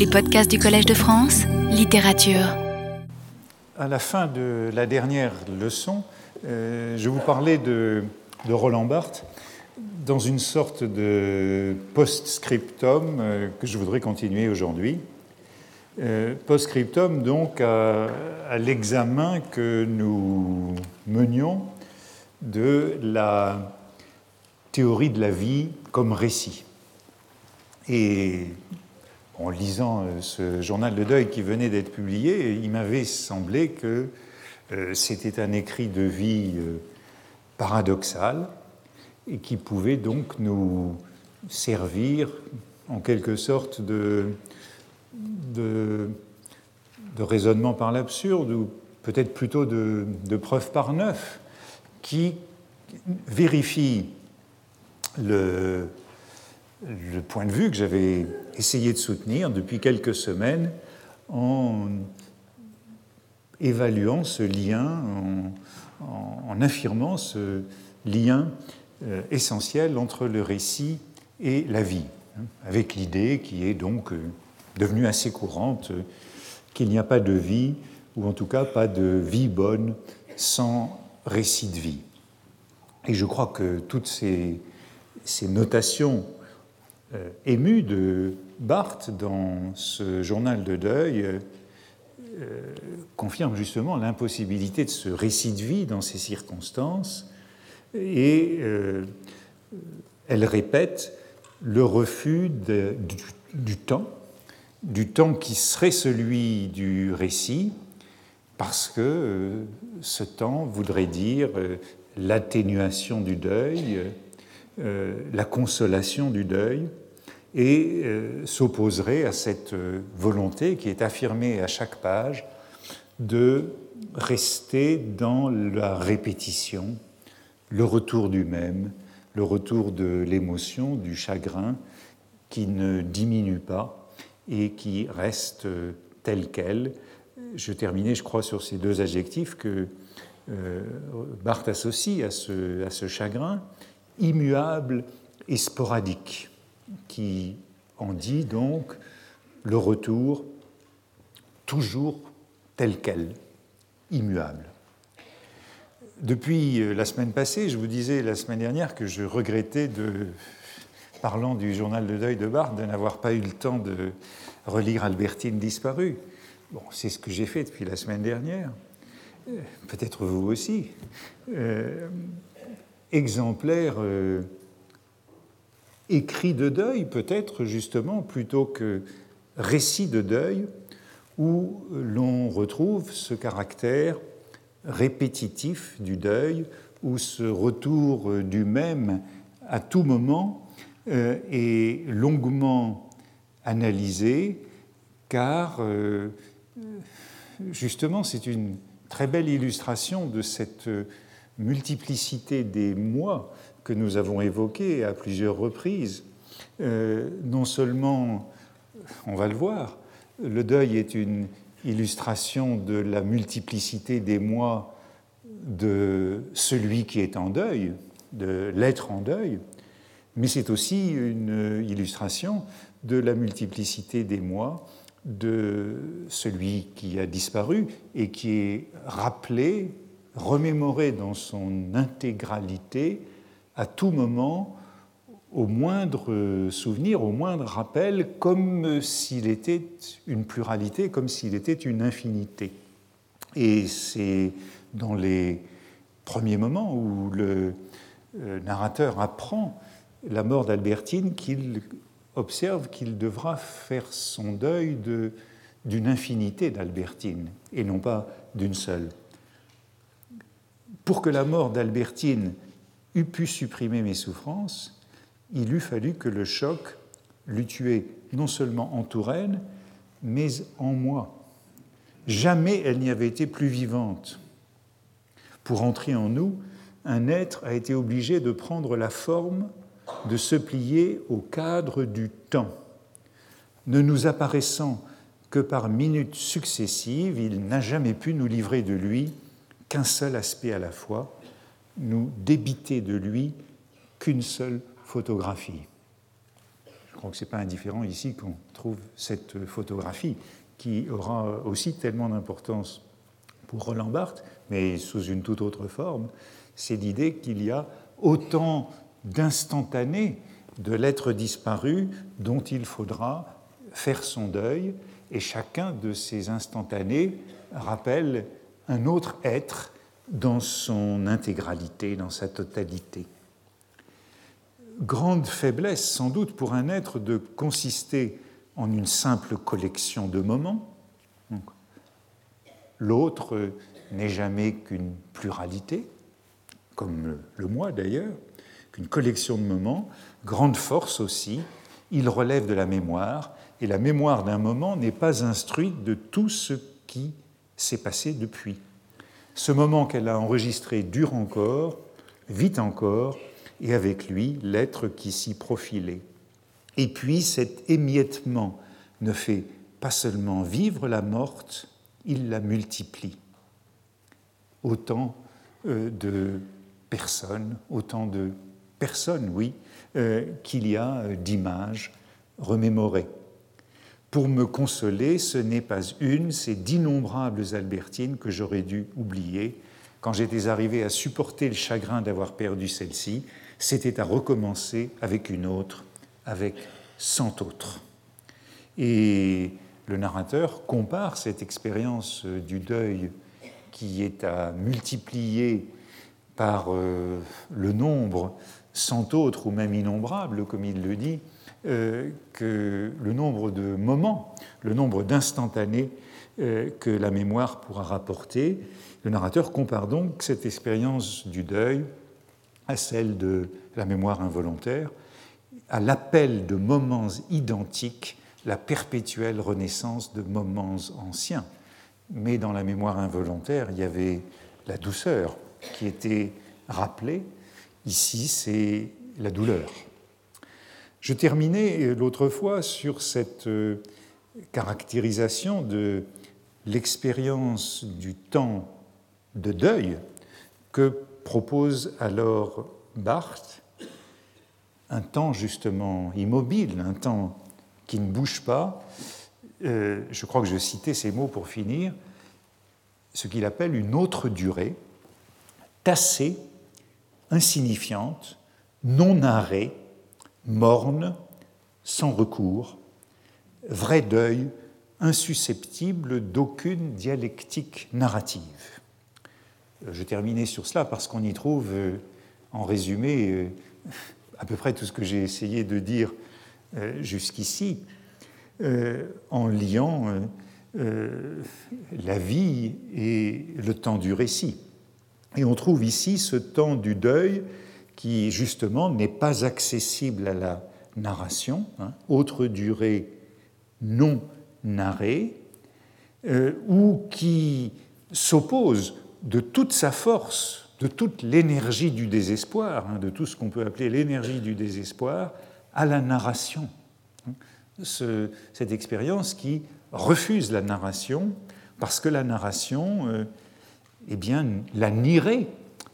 Les podcasts du Collège de France, littérature. À la fin de la dernière leçon, euh, je vous parlais de, Roland Barthes dans une sorte de post-scriptum euh, que je voudrais continuer aujourd'hui. Euh, post-scriptum donc à, à l'examen que nous menions de la théorie de la vie comme récit. Et en lisant euh, ce journal de deuil qui venait d'être publié, il m'avait semblé que euh, c'était un écrit de vie euh, paradoxal et qui pouvait donc nous servir en quelque sorte de, raisonnement par l'absurde ou peut-être plutôt de preuve par neuf qui vérifie le, le point de vue que j'avais essayé de soutenir depuis quelques semaines en évaluant ce lien, en, affirmant ce lien euh, essentiel entre le récit et la vie, hein, avec l'idée qui est donc euh, devenue assez courante euh, qu'il n'y a pas de vie, ou en tout cas pas de vie bonne, sans récit de vie. Et je crois que toutes ces, notations ému de Barthes dans ce journal de deuil euh, confirme justement l'impossibilité de ce récit de vie dans ces circonstances et euh, elle répète le refus du, temps, du temps qui serait celui du récit, parce que ce temps voudrait dire l'atténuation du deuil, la consolation du deuil, et euh, s'opposerait à cette euh, volonté qui est affirmée à chaque page de rester dans la répétition, le retour du même, le retour de l'émotion, du chagrin, qui ne diminue pas et qui reste euh, tel quel. Je terminais, je crois, sur ces deux adjectifs que Barthes associe à ce, à ce chagrin, immuable et sporadique qui en dit donc le retour toujours tel quel, immuable. Depuis euh, la semaine passée, je vous disais la semaine dernière que je regrettais de, parlant du journal de deuil de Barthes, de n'avoir pas eu le temps de relire Albertine disparue. Bon, c'est ce que j'ai fait depuis la semaine dernière. Euh, peut-être vous aussi. Euh, exemplaire écrit de deuil, peut-être justement, plutôt que récit de deuil, où l'on retrouve ce caractère répétitif du deuil, où ce retour du même à tout moment euh, est longuement analysé, car euh, justement c'est une très belle illustration de cette multiplicité des mois que nous avons évoqué à plusieurs reprises, euh, non seulement, on va le voir, le deuil est une illustration de la multiplicité des mois de celui qui est en deuil, de l'être en deuil, mais c'est aussi une illustration de la multiplicité des mois de celui qui a disparu et qui est rappelé, remémoré dans son intégralité à tout moment, au moindre souvenir, au moindre rappel, comme s'il était une pluralité, comme s'il était une infinité. Et c'est dans les premiers moments où le euh, narrateur apprend la mort d'Albertine qu'il observe qu'il devra faire son deuil d'une infinité d'Albertine et non pas d'une seule. Pour que la mort d'Albertine eût pu supprimer mes souffrances, il eût fallu que le choc l'eût tué non seulement en Touraine, mais en moi. Jamais elle n'y avait été plus vivante. Pour entrer en nous, un être a été obligé de prendre la forme de se plier au cadre du temps. Ne nous apparaissant que par minutes successives, il n'a jamais pu nous livrer de lui qu'un seul aspect à la fois, nous débiter de lui qu'une seule photographie. Je crois que ce n'est pas indifférent ici qu'on trouve cette photographie qui aura aussi tellement d'importance pour Roland Barthes, mais sous une toute autre forme, c'est l'idée qu'il y a autant d'instantanés de l'être disparu dont il faudra faire son deuil, et chacun de ces instantanés rappelle un autre être dans son intégralité, dans sa totalité. Grande faiblesse sans doute pour un être de consister en une simple collection de moments. L'autre n'est jamais qu'une pluralité, comme le moi d'ailleurs, qu'une collection de moments. Grande force aussi, il relève de la mémoire, et la mémoire d'un moment n'est pas instruite de tout ce qui s'est passé depuis. Ce moment qu'elle a enregistré dure encore, vit encore, et avec lui l'être qui s'y profilait. Et puis cet émiettement ne fait pas seulement vivre la morte, il la multiplie. Autant euh, de personnes, autant de personnes, oui, euh, qu'il y a euh, d'images remémorées. Pour me consoler, ce n'est pas une, c'est d'innombrables Albertines que j'aurais dû oublier. Quand j'étais arrivé à supporter le chagrin d'avoir perdu celle-ci, c'était à recommencer avec une autre, avec cent autres. Et le narrateur compare cette expérience euh, du deuil qui est à multiplier par euh, le nombre cent autres ou même innombrables, comme il le dit, euh, que le nombre de moments, le nombre d'instantanés euh, que la mémoire pourra rapporter. Le narrateur compare donc cette expérience du deuil à celle de la mémoire involontaire, à l'appel de moments identiques, la perpétuelle renaissance de moments anciens. Mais dans la mémoire involontaire, il y avait la douceur qui était rappelée. Ici, c'est la douleur. Je terminais euh, l'autre fois sur cette euh, caractérisation de l'expérience du temps de deuil que propose alors Barthes, un temps justement immobile, un temps qui ne bouge pas. Euh, je crois que je citais ces mots pour finir, ce qu'il appelle une autre durée, tassée, insignifiante, non narrée, morne, sans recours, vrai deuil, insusceptible d'aucune dialectique narrative. Euh, je terminais sur cela parce qu'on y trouve, euh, en résumé, euh, à peu près tout ce que j'ai essayé de dire jusqu'ici, en liant la vie et le temps du récit. Et on trouve ici ce temps du deuil qui justement n'est pas accessible à la narration, hein, autre durée non narrée, euh, ou qui s'oppose de toute sa force, de toute l'énergie du désespoir, hein, de tout ce qu'on peut appeler l'énergie du désespoir, à la narration. Hein. cette expérience qui refuse la narration parce que la narration, euh, eh bien, la nierait,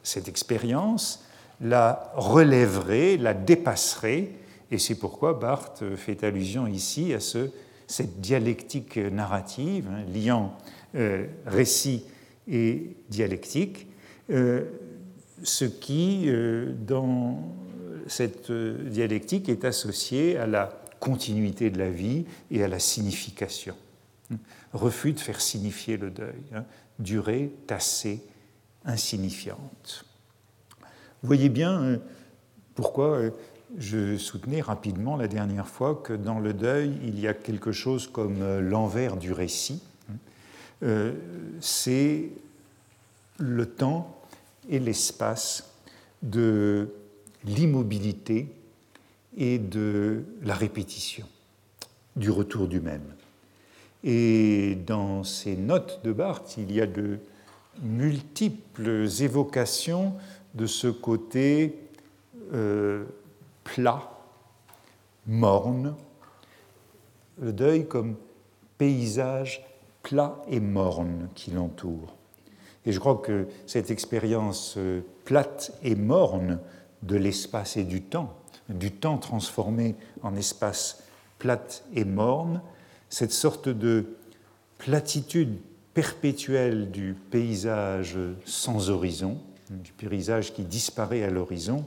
cette expérience, la relèverait, la dépasserait, et c'est pourquoi Barthes fait allusion ici à ce, cette dialectique narrative, hein, liant euh, récit et dialectique, euh, ce qui, euh, dans cette dialectique, est associé à la continuité de la vie et à la signification. Refus de faire signifier le deuil, hein, durée tassée, insignifiante. Voyez bien euh, pourquoi euh, je soutenais rapidement la dernière fois que dans le deuil, il y a quelque chose comme euh, l'envers du récit. C'est le temps et l'espace de l'immobilité et de la répétition, du retour du même. Et dans ces notes de Barthes, il y a de multiples évocations de ce côté euh, plat, morne, le deuil comme paysage plat et morne qui l'entoure. Et je crois que cette expérience euh, plate et morne de l'espace et du temps, du temps transformé en espace plate et morne, cette sorte de platitude perpétuelle du paysage sans horizon, du paysage qui disparaît à l'horizon,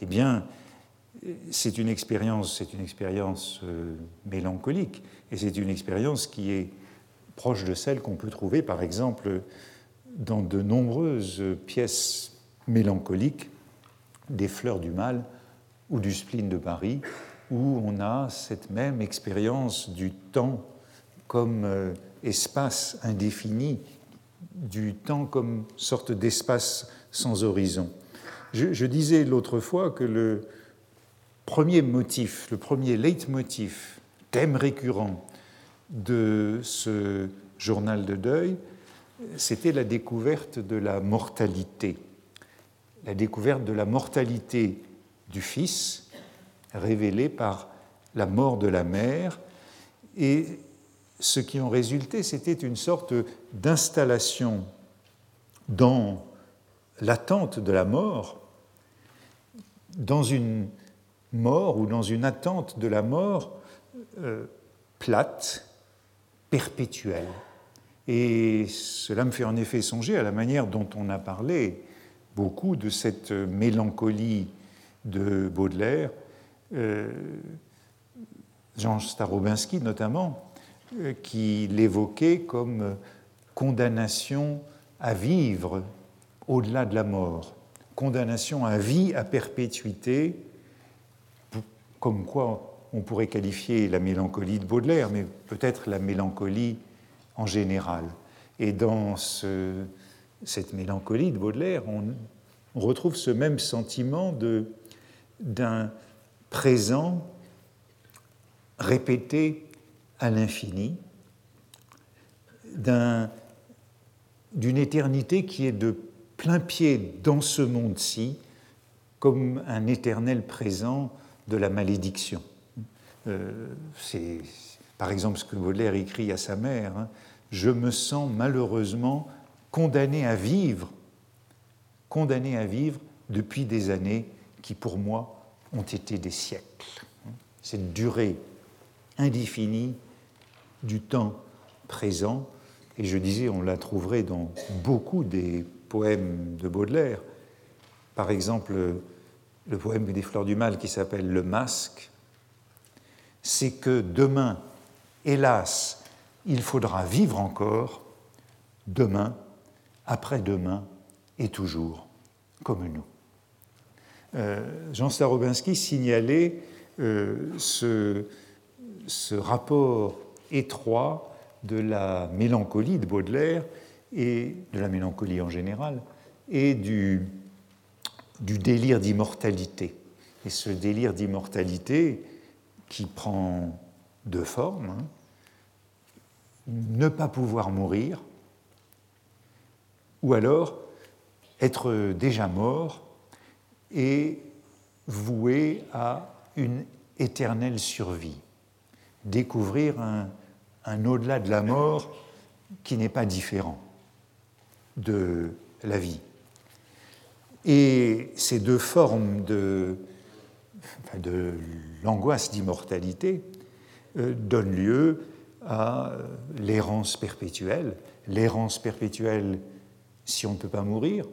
eh bien, c'est une expérience, c'est une expérience euh, mélancolique, et c'est une expérience qui est proche de celle qu'on peut trouver, par exemple, dans de nombreuses pièces mélancoliques des Fleurs du Mal ou du Spleen de Paris, où on a cette même expérience du temps comme euh, espace indéfini, du temps comme sorte d'espace sans horizon. Je, disais l'autre fois que le premier motif, le premier leitmotiv, thème récurrent de ce journal de deuil, c'était la découverte de la mortalité. La découverte de la mortalité du Fils, révélée par la mort de la mère. Et ce qui en résultait, c'était une sorte d'installation dans l'attente de la mort, dans une mort ou dans une attente de la mort euh, plate, perpétuelle. Et cela me fait en effet songer à la manière dont on a parlé beaucoup de cette mélancolie de Baudelaire, euh, Jean Starobinski notamment, qui l'évoquait comme condamnation à vivre au-delà de la mort, condamnation à vie à perpétuité, comme quoi on pourrait qualifier la mélancolie de Baudelaire, mais peut-être la mélancolie en général. Et dans cette mélancolie de Baudelaire, on, retrouve ce même sentiment d'un présent répété à l'infini, d'une éternité qui est de plein pied dans ce monde-ci, comme un éternel présent de la malédiction. Euh, c'est par exemple ce que Baudelaire écrit à sa mère, hein, Je me sens malheureusement condamné à vivre, condamné à vivre depuis des années qui pour moi ont été des siècles. Cette durée indéfinie du temps présent, et je disais, on la trouverait dans beaucoup des poèmes de Baudelaire. Par exemple, le poème des Fleurs du Mal qui s'appelle Le Masque, c'est que demain, hélas, il faudra vivre encore, demain, après-demain et toujours, comme nous. Euh, Jean Starobinski signalait euh, ce, ce rapport étroit de la mélancolie de Baudelaire et de la mélancolie en général et du, délire d'immortalité. Et ce délire d'immortalité qui prend deux formes, hein, ne pas pouvoir mourir, ou alors être déjà mort et voué à une éternelle survie, découvrir un, au-delà de la mort qui n'est pas différent de la vie. Et ces deux formes de, l'angoisse d'immortalité euh, donnent lieu à l'errance perpétuelle. L'errance perpétuelle, si on ne peut pas mourir,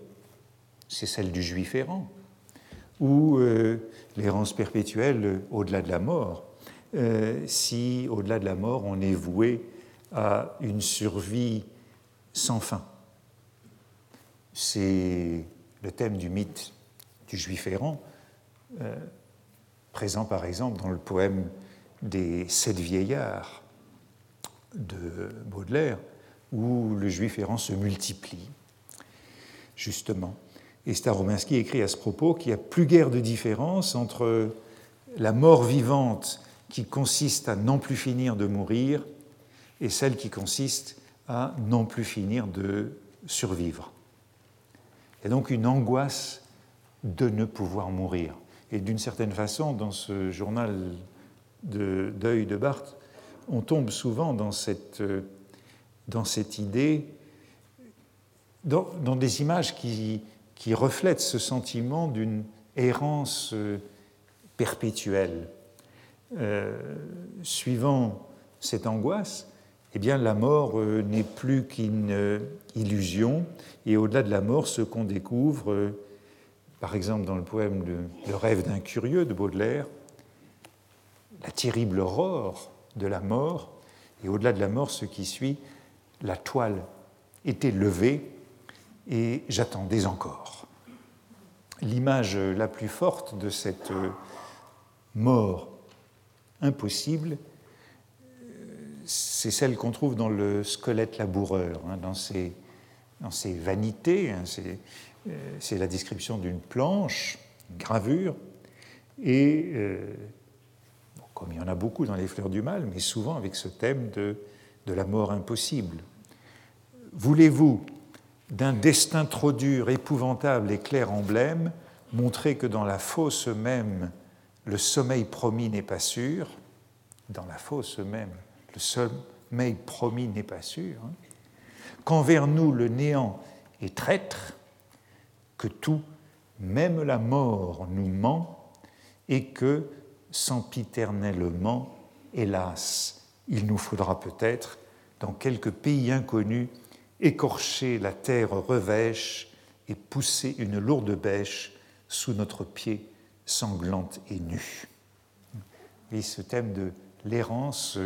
c'est celle du juif errant, ou euh, l'errance perpétuelle au-delà de la mort, euh, si au-delà de la mort on est voué à une survie sans fin. C'est le thème du mythe du juif errant, euh, présent par exemple dans le poème des Sept vieillards de Baudelaire, où le juif errant se multiplie, justement. Et Starominski écrit à ce propos qu'il n'y a plus guère de différence entre la mort vivante qui consiste à n'en plus finir de mourir et celle qui consiste à n'en plus finir de survivre. Il donc une angoisse de ne pouvoir mourir. Et d'une certaine façon, dans ce journal de deuil de Barthes, on tombe souvent dans cette, idée, dans, des images qui reflètent ce sentiment d'une errance perpétuelle suivant cette angoisse, eh bien, la mort n'est plus qu'une illusion, et au-delà de la mort, ce qu'on découvre, par exemple dans le poème Le rêve d'un curieux de Baudelaire, la terrible aurore de la mort, et au-delà de la mort, ce qui suit, la toile était levée et j'attendais encore. L'image la plus forte de cette mort impossible, c'est celle qu'on trouve dans le squelette laboureur, hein, dans, ses, dans, vanités. Hein, c'est la description d'une planche, une gravure, et euh, comme il y en a beaucoup dans les fleurs du mal, mais souvent avec ce thème de, de la mort impossible. Voulez-vous, d'un destin trop dur, épouvantable et clair emblème, montrer que dans la fosse même, le sommeil promis n'est pas sûr Dans la fosse même, le sommeil promis n'est pas sûr. Hein Qu'envers nous, le néant est traître, que tout, même la mort, nous ment, et que sempiternellement, hélas, il nous faudra peut-être, dans quelques pays inconnus, écorcher la terre revêche et pousser une lourde bêche sous notre pied sanglante et nue. Et ce thème de l'errance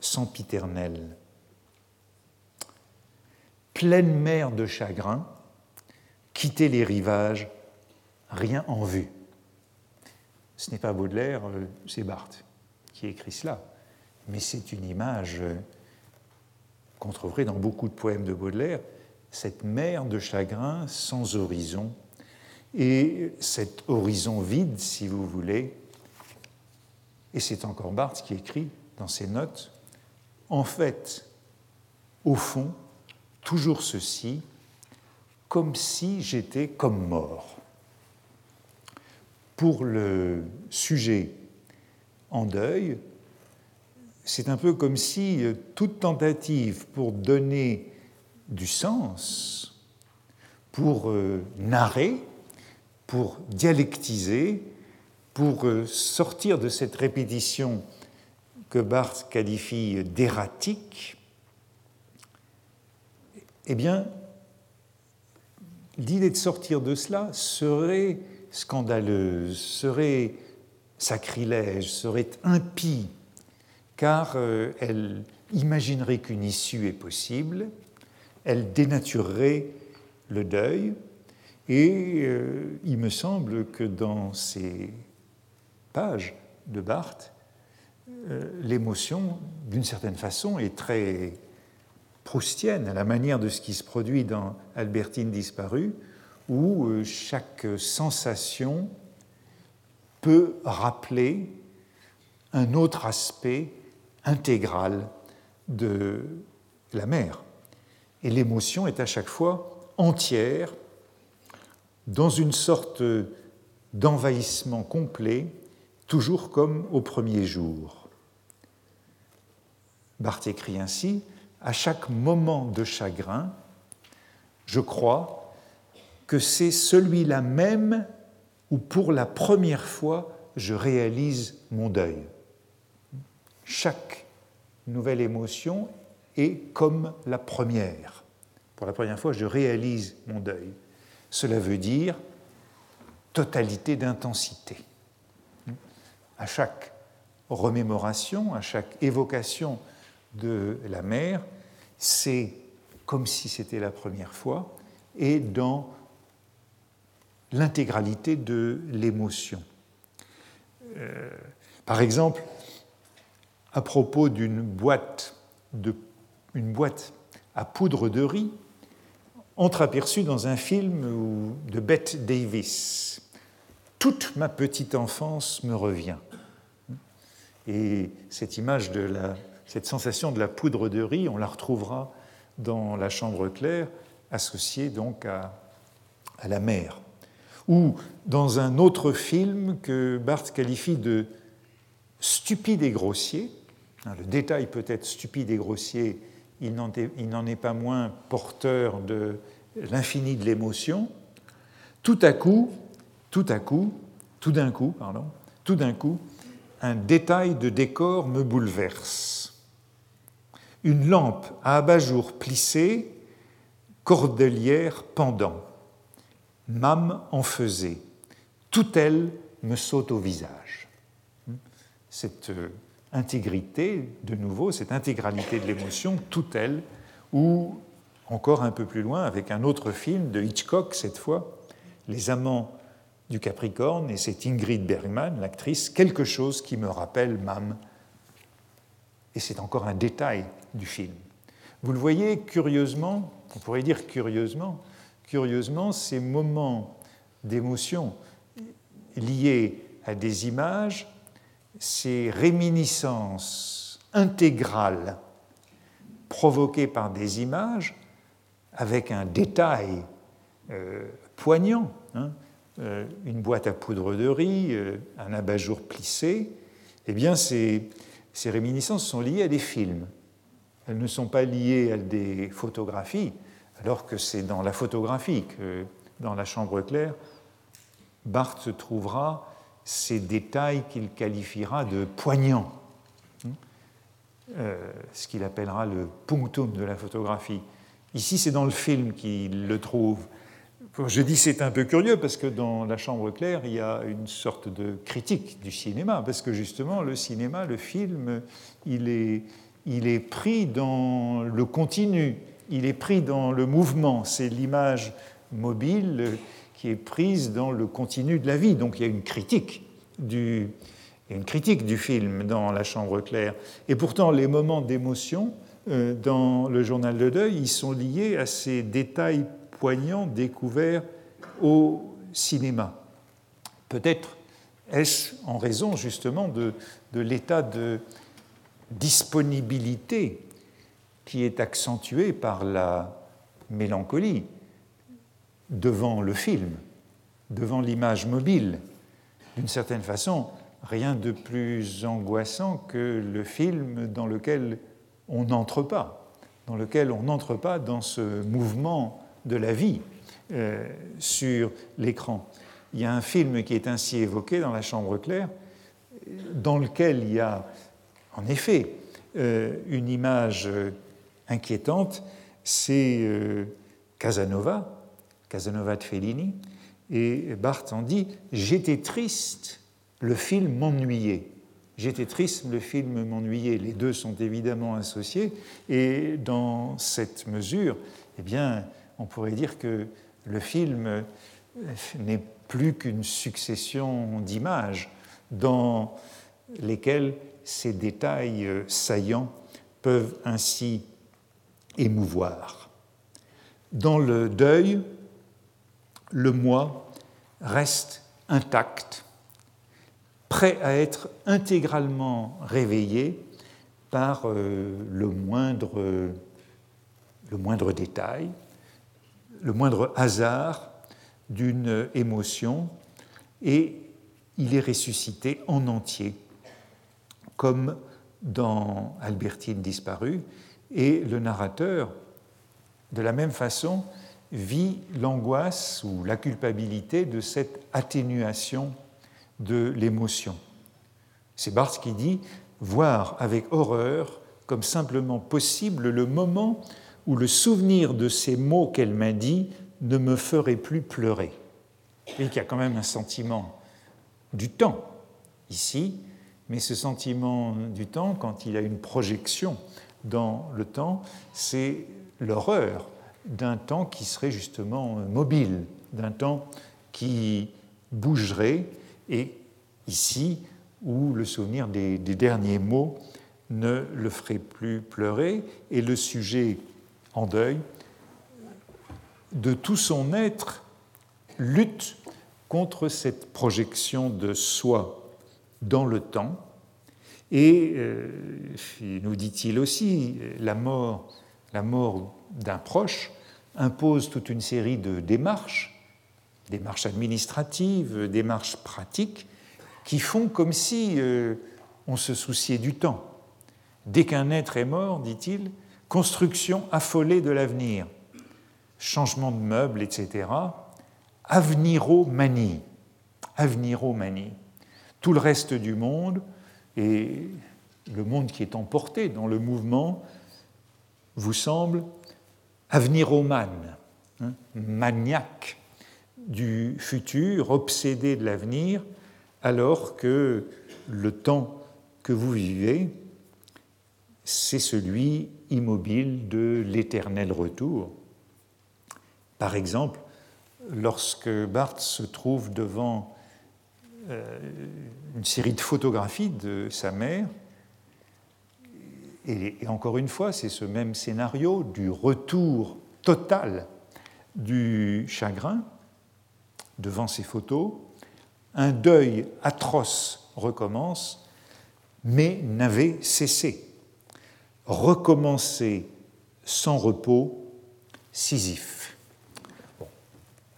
sempiternelle. Pleine mer de chagrin, quitter les rivages, rien en vue. Ce n'est pas Baudelaire, euh, c'est Barthes qui écrit cela. Mais c'est une image euh, qu'on trouverait dans beaucoup de poèmes de Baudelaire, cette mer de chagrin sans horizon, et cet horizon vide, si vous voulez. Et c'est encore Barthes qui écrit dans ses notes, en fait, au fond, toujours ceci, comme si j'étais comme mort pour le sujet en deuil, c'est un peu comme si euh, toute tentative pour donner du sens, pour euh, narrer, pour dialectiser, pour euh, sortir de cette répétition que Barthes qualifie d'erratique, eh bien, l'idée de sortir de cela serait scandaleuse, serait sacrilège, serait impie, car euh, elle imaginerait qu'une issue est possible, elle dénaturerait le deuil, et euh, il me semble que dans ces pages de Barthes, euh, l'émotion, d'une certaine façon, est très proustienne, à la manière de ce qui se produit dans Albertine disparue, où euh, chaque sensation peut rappeler un autre aspect intégral de la mer. Et l'émotion est à chaque fois entière, dans une sorte d'envahissement complet, toujours comme au premier jour. Barthes écrit ainsi, à chaque moment de chagrin, je crois que c'est celui-là même où pour la première fois je réalise mon deuil. Chaque nouvelle émotion est comme la première. Pour la première fois, je réalise mon deuil. Cela veut dire totalité d'intensité. À chaque remémoration, à chaque évocation de la mère, c'est comme si c'était la première fois, et dans l'intégralité de l'émotion. Euh, par exemple, à propos d'une boîte, boîte à poudre de riz, entreaperçue dans un film de Bette Davis. Toute ma petite enfance me revient. Et cette image de la, cette sensation de la poudre de riz, on la retrouvera dans la chambre claire, associée donc à, à la mer ou dans un autre film que Barthes qualifie de stupide et grossier. Hein, le détail peut être stupide et grossier, il n'en est, pas moins porteur de l'infini de l'émotion. Tout à coup, tout à coup, tout d'un coup, pardon, tout d'un coup, un détail de décor me bouleverse. Une lampe à abat-jour plissée, cordelière pendant. Mame en faisait. Tout elle me saute au visage. Cette euh, intégrité, de nouveau, cette intégralité de l'émotion, tout elle, ou encore un peu plus loin, avec un autre film de Hitchcock cette fois, Les Amants du Capricorne, et c'est Ingrid Bergman, l'actrice, quelque chose qui me rappelle Mam. Et c'est encore un détail du film. Vous le voyez curieusement, on pourrait dire curieusement, curieusement, ces moments d'émotion liés à des images, ces réminiscences intégrales provoquées par des images, avec un détail euh, poignant, hein, euh, une boîte à poudre de riz, euh, un abat-jour plissé, eh bien ces, ces réminiscences sont liées à des films. Elles ne sont pas liées à des photographies, alors que c'est dans la photographie que, dans la chambre claire, Barthes trouvera ces détails qu'il qualifiera de poignants, euh, ce qu'il appellera le punctum de la photographie. Ici, c'est dans le film qu'il le trouve. Je dis c'est un peu curieux parce que dans La Chambre claire, il y a une sorte de critique du cinéma, parce que justement, le cinéma, le film, il est, il est pris dans le continu, il est pris dans le mouvement. C'est l'image mobile qui est prise dans le continu de la vie. Donc il y a une critique du, une critique du film dans La Chambre claire. Et pourtant, les moments d'émotion euh, dans le journal de deuil, ils sont liés à ces détails poignants découverts au cinéma. Peut-être est-ce en raison justement de, de l'état de disponibilité qui est accentué par la mélancolie devant le film, devant l'image mobile. D'une certaine façon, rien de plus angoissant que le film dans lequel on n'entre pas, dans lequel on n'entre pas dans ce mouvement de la vie euh, sur l'écran. Il y a un film qui est ainsi évoqué dans La Chambre claire, dans lequel il y a en effet euh, une image inquiétante, c'est euh, Casanova, Casanova de Fellini, et Barthes en dit J'étais triste, le film m'ennuyait. J'étais triste, le film m'ennuyait. Les deux sont évidemment associés, et dans cette mesure, eh bien, on pourrait dire que le film n'est plus qu'une succession d'images dans lesquelles ces détails saillants peuvent ainsi émouvoir. Dans le deuil, le moi reste intact, prêt à être intégralement réveillé par euh, le, moindre, le moindre détail, le moindre hasard d'une émotion, et il est ressuscité en entier, comme dans Albertine disparue, et le narrateur, de la même façon, vit l'angoisse ou la culpabilité de cette atténuation de l'émotion. C'est Barthes qui dit voir avec horreur comme simplement possible le moment où le souvenir de ces mots qu'elle m'a dit ne me ferait plus pleurer. Et qu'il y a quand même un sentiment du temps ici, mais ce sentiment du temps, quand il a une projection dans le temps, c'est l'horreur d'un temps qui serait justement mobile, d'un temps qui bougerait, et ici, où le souvenir des, derniers mots ne le ferait plus pleurer, et le sujet en deuil, de tout son être, lutte contre cette projection de soi dans le temps. Et euh, nous dit-il aussi, la mort, la mort d'un proche impose toute une série de démarches, démarches administratives, démarches pratiques, qui font comme si euh, on se souciait du temps. Dès qu'un être est mort, dit-il, construction affolée de l'avenir, changement de meubles, etc. Aveniromanie. Aveniromanie. Tout le reste du monde et le monde qui est emporté dans le mouvement vous semble aveniromane, hein, maniaque du futur, obsédé de l'avenir, alors que le temps que vous vivez, c'est celui immobile de l'éternel retour. Par exemple, lorsque Barthes se trouve devant euh, une série de photographies de sa mère, et, encore une fois, c'est ce même scénario du retour total du chagrin devant ces photos, un deuil atroce recommence, mais n'avait cessé. Recommencer sans repos, Sisyphe.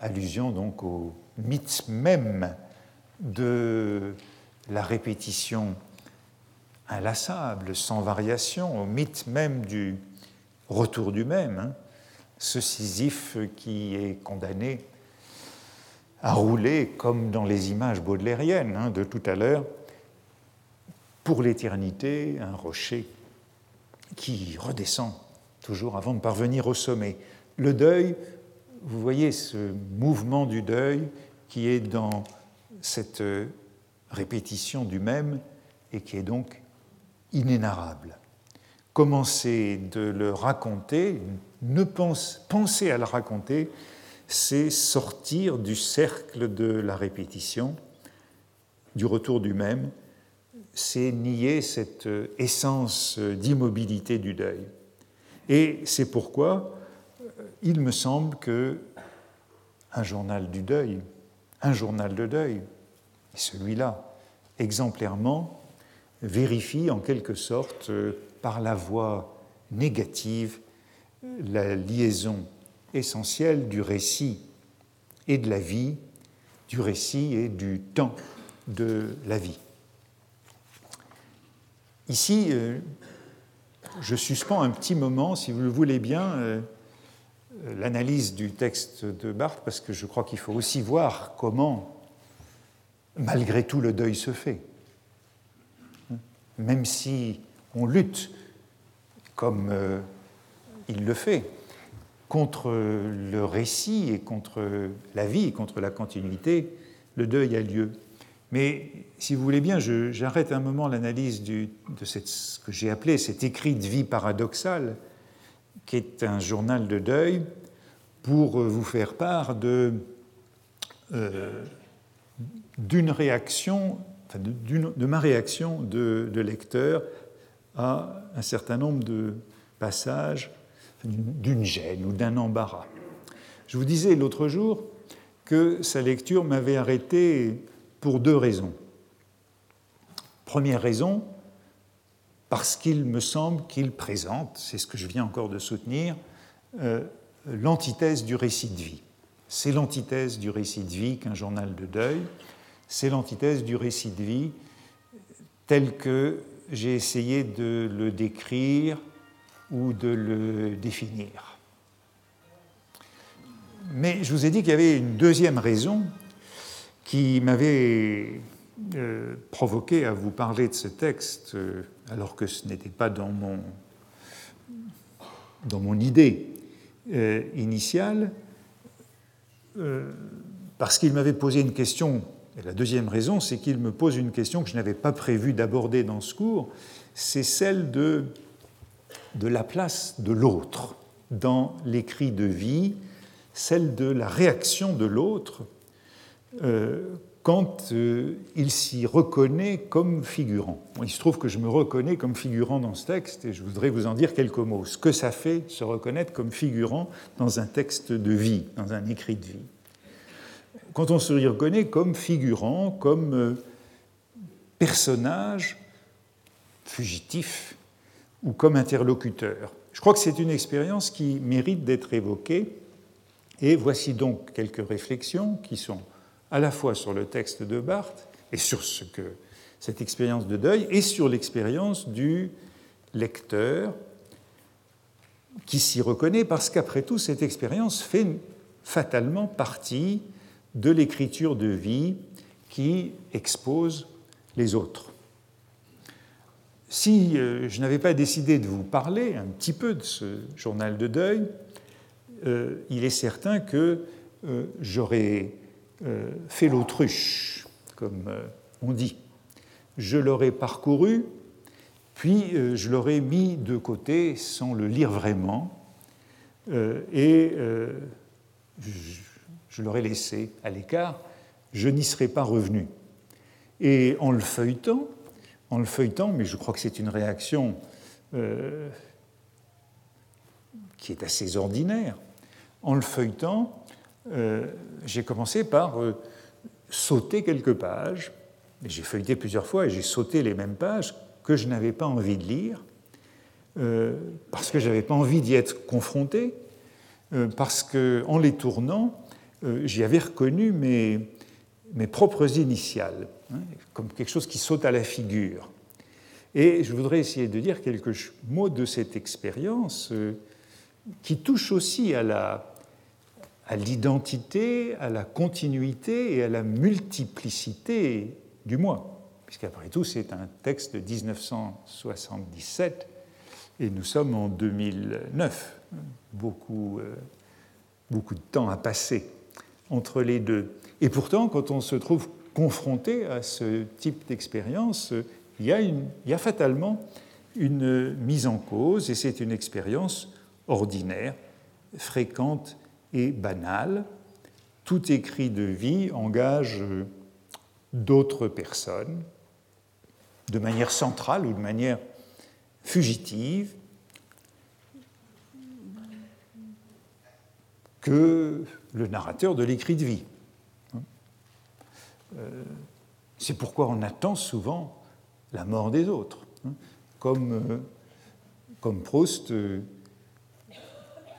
Allusion donc au mythe même de la répétition inlassable, sans variation, au mythe même du retour du même, hein. ce Sisyphe qui est condamné à rouler comme dans les images baudelairiennes hein, de tout à l'heure, pour l'éternité, un rocher qui redescend toujours avant de parvenir au sommet. Le deuil, vous voyez ce mouvement du deuil qui est dans cette répétition du même et qui est donc inénarrable. Commencer de le raconter, ne pense, penser à le raconter, c'est sortir du cercle de la répétition, du retour du même, c'est nier cette essence d'immobilité du deuil. Et c'est pourquoi euh, il me semble que un journal du deuil, un journal de deuil, celui-là, exemplairement, vérifie en quelque sorte euh, par la voie négative la liaison essentielle du récit et de la vie, du récit et du temps de la vie. Ici, euh, je suspends un petit moment, si vous le voulez bien, euh, l'analyse du texte de Barthes, parce que je crois qu'il faut aussi voir comment, malgré tout, le deuil se fait même si on lutte, comme euh, il le fait, contre le récit et contre la vie, contre la continuité, le deuil a lieu. Mais si vous voulez bien, j'arrête un moment l'analyse de ce que j'ai appelé cet écrit de vie paradoxale, qui est un journal de deuil, pour vous faire part euh, d'une de, ma réaction de, lecteur à un certain nombre de passages d'une gêne ou d'un embarras. Je vous disais l'autre jour que sa lecture m'avait arrêté pour deux raisons. Première raison, parce qu'il me semble qu'il présente, c'est ce que je viens encore de soutenir, euh, l'antithèse du récit de vie. C'est l'antithèse du récit de vie qu'un journal de deuil c'est l'antithèse du récit de vie tel que j'ai essayé de le décrire ou de le définir. Mais je vous ai dit qu'il y avait une deuxième raison qui m'avait euh, provoqué à vous parler de ce texte, euh, alors que ce n'était pas dans mon, idée euh, initiale, parce qu'il m'avait posé une question la deuxième raison, c'est qu'il me pose une question que je n'avais pas prévu d'aborder dans ce cours, c'est celle de, de la place de l'autre dans l'écrit de vie, celle de la réaction de l'autre euh, quand euh, il s'y reconnaît comme figurant. il se trouve que je me reconnais comme figurant dans ce texte et je voudrais vous en dire quelques mots. Ce que ça fait, se reconnaître comme figurant dans un texte de vie, dans un écrit de vie quand on se reconnaît comme figurant, comme euh, personnage fugitif ou comme interlocuteur. Je crois que c'est une expérience qui mérite d'être évoquée. Et voici donc quelques réflexions qui sont à la fois sur le texte de Barthes et sur ce que cette expérience de deuil et sur l'expérience du lecteur qui s'y reconnaît parce qu'après tout, cette expérience fait fatalement partie de l'écriture de vie qui expose les autres. si euh, je n'avais pas décidé de vous parler un petit peu de ce journal de deuil, euh, il est certain que euh, j'aurais fait l'autruche, comme on dit. Je l'aurais parcouru, puis je l'aurais mis de côté sans le lire vraiment, et l'aurais laissé à l'écart, je n'y serais pas revenu. Et en le feuilletant, en le feuilletant, mais je crois que c'est une réaction euh, qui est assez ordinaire, en le feuilletant, euh, j'ai commencé par euh, sauter quelques pages. J'ai feuilleté plusieurs fois et j'ai sauté les mêmes pages que je n'avais pas envie de lire, parce que je n'avais pas envie d'y être confronté, parce qu'en les tournant, j'y avais reconnu mes, mes propres initiales. Hein, comme quelque chose qui saute à la figure. Et je voudrais essayer de dire quelques mots de cette expérience euh, qui touche aussi à la, à l'identité, à la continuité et à la multiplicité du moi, puisqu'après tout c'est un texte de 1977 et nous sommes en 2009. Beaucoup, euh, beaucoup de temps a passé entre les deux. Et pourtant, quand on se trouve confronté à ce type d'expérience, il, y a fatalement une mise en cause, et c'est une expérience ordinaire, fréquente et banale. Tout écrit de vie engage d'autres personnes de manière centrale ou de manière fugitive que le narrateur de l'écrit de vie. Euh, c'est pourquoi on attend souvent la mort des autres, hein. comme, euh, comme Proust euh,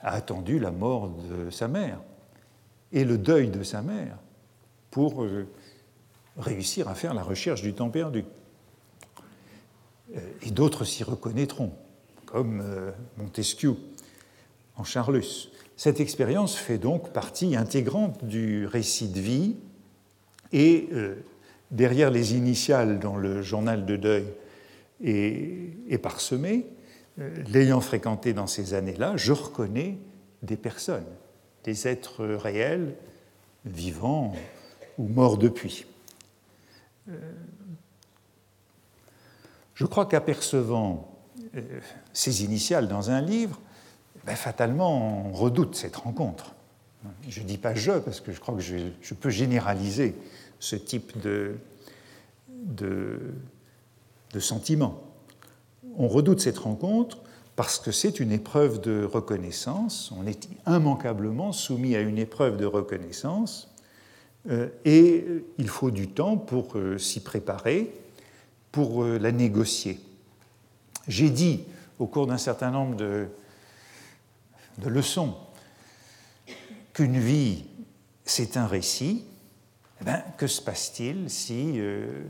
a attendu la mort de sa mère et le deuil de sa mère pour réussir à faire la recherche du temps perdu. Et d'autres s'y reconnaîtront, comme Montesquieu en Charlus. Cette expérience fait donc partie intégrante du récit de vie et euh, derrière les initiales dont le journal de deuil est, parsemé, euh, l'ayant fréquenté dans ces années-là, je reconnais des personnes, des êtres réels, vivants ou morts depuis. Euh, je crois qu'apercevant ces initiales dans un livre, ben, fatalement, on redoute cette rencontre. Je ne dis pas je, parce que je crois que je peux généraliser ce type de, de, sentiment. On redoute cette rencontre parce que c'est une épreuve de reconnaissance, on est immanquablement soumis à une épreuve de reconnaissance, euh, et il faut du temps pour euh, s'y préparer, pour euh, la négocier. J'ai dit au cours d'un certain nombre de, de leçons qu'une vie, c'est un récit, eh ben, que se passe-t-il si euh,